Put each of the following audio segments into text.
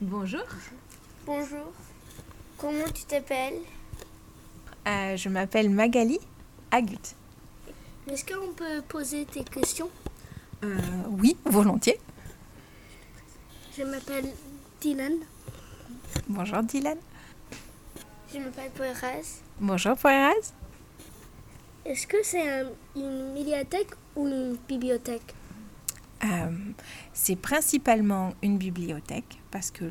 Bonjour. Bonjour. Comment tu t'appelles? Euh, je m'appelle Magali Agut. Est-ce qu'on peut poser tes questions? Euh, oui, volontiers. Je m'appelle Dylan. Bonjour Dylan. Je m'appelle Poiras. Bonjour Poiraz. Est-ce que c'est un- une médiathèque ou une bibliothèque? Euh, c'est principalement une bibliothèque parce que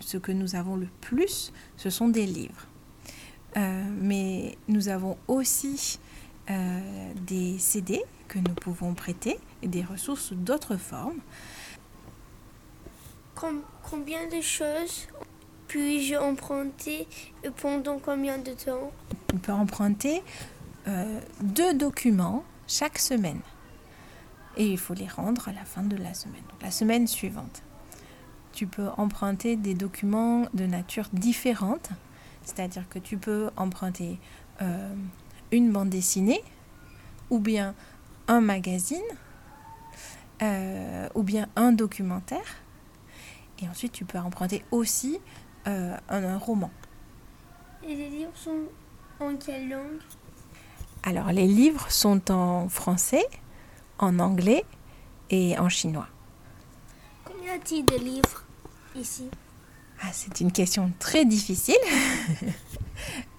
ce que nous avons le plus, ce sont des livres. Euh, mais nous avons aussi euh, des CD que nous pouvons prêter et des ressources d'autres formes. Com- Combien de choses puis-je emprunter et pendant combien de temps? On peut emprunter deux documents chaque semaine. Et il faut les rendre à la fin de la semaine, donc la semaine suivante. Tu peux emprunter des documents de nature différente, c'est-à-dire que tu peux emprunter euh, une bande dessinée, ou bien un magazine, euh, ou bien un documentaire. Et ensuite, tu peux emprunter aussi euh, un- un roman. Et les livres sont en quelle langue? Alors, les livres sont en français, en anglais et en chinois. Combien a-t-il de livres ici? Ah, c'est une question très difficile.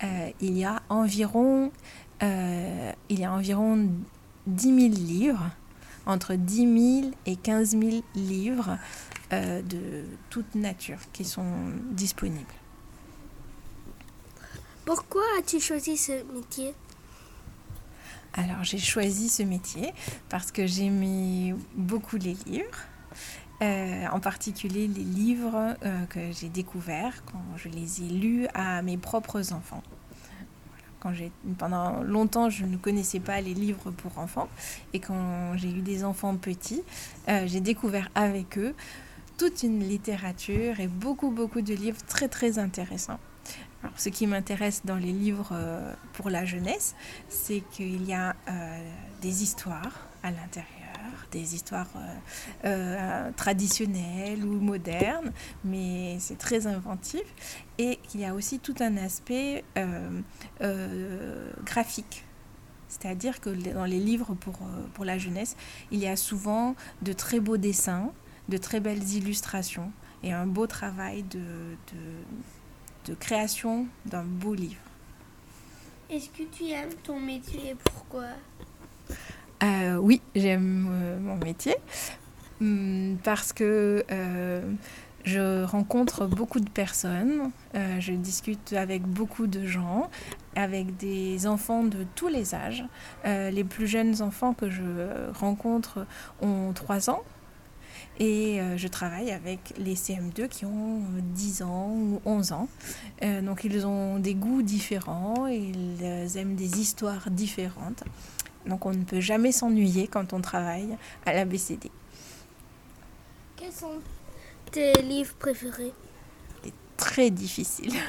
Euh, il y a environ, euh, il y a environ 10 000 livres, entre 10 000 et 15 000 livres euh, de toute nature qui sont disponibles. Pourquoi as-tu choisi ce métier? Alors j'ai choisi ce métier parce que j'aimais beaucoup les livres, euh, en particulier les livres euh, que j'ai découverts quand je les ai lus à mes propres enfants. Quand pendant longtemps, je ne connaissais pas les livres pour enfants et quand j'ai eu des enfants petits, euh, j'ai découvert avec eux toute une littérature et beaucoup beaucoup de livres très très intéressants. Alors, ce qui m'intéresse dans les livres euh, pour la jeunesse, c'est qu'il y a euh, des histoires à l'intérieur, des histoires euh, traditionnelles ou modernes, mais c'est très inventif. Et qu'il y a aussi tout un aspect graphique. C'est-à-dire que dans les livres pour, pour la jeunesse, il y a souvent de très beaux dessins, de très belles illustrations et un beau travail de, de, de création d'un beau livre. Est-ce que tu aimes ton métier et pourquoi? Euh, oui, j'aime euh, mon métier hum, parce que euh, je rencontre beaucoup de personnes, euh, je discute avec beaucoup de gens, avec des enfants de tous les âges. Euh, les plus jeunes enfants que je rencontre ont 3 ans et euh, je travaille avec les CM2 qui ont 10 ans ou 11 ans. Euh, donc ils ont des goûts différents, ils aiment des histoires différentes. Donc on ne peut jamais s'ennuyer quand on travaille à la BCD. Quels sont tes livres préférés? C'est très difficile.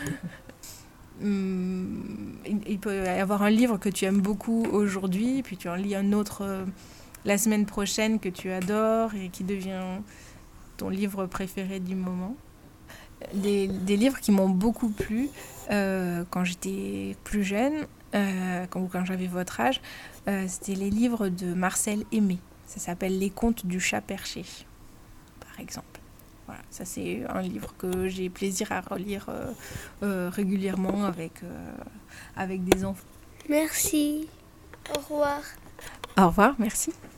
Hum, il peut y avoir un livre que tu aimes beaucoup aujourd'hui, puis tu en lis un autre euh, la semaine prochaine que tu adores et qui devient ton livre préféré du moment. Des, des livres qui m'ont beaucoup plu euh, quand j'étais plus jeune, euh, quand, quand j'avais votre âge, euh, c'était les livres de Marcel Aimé. Ça s'appelle Les contes du chat perché, par exemple. Voilà, ça c'est un livre que j'ai plaisir à relire euh, euh, régulièrement avec, euh, avec des enfants. Merci. Au revoir. Au revoir, merci.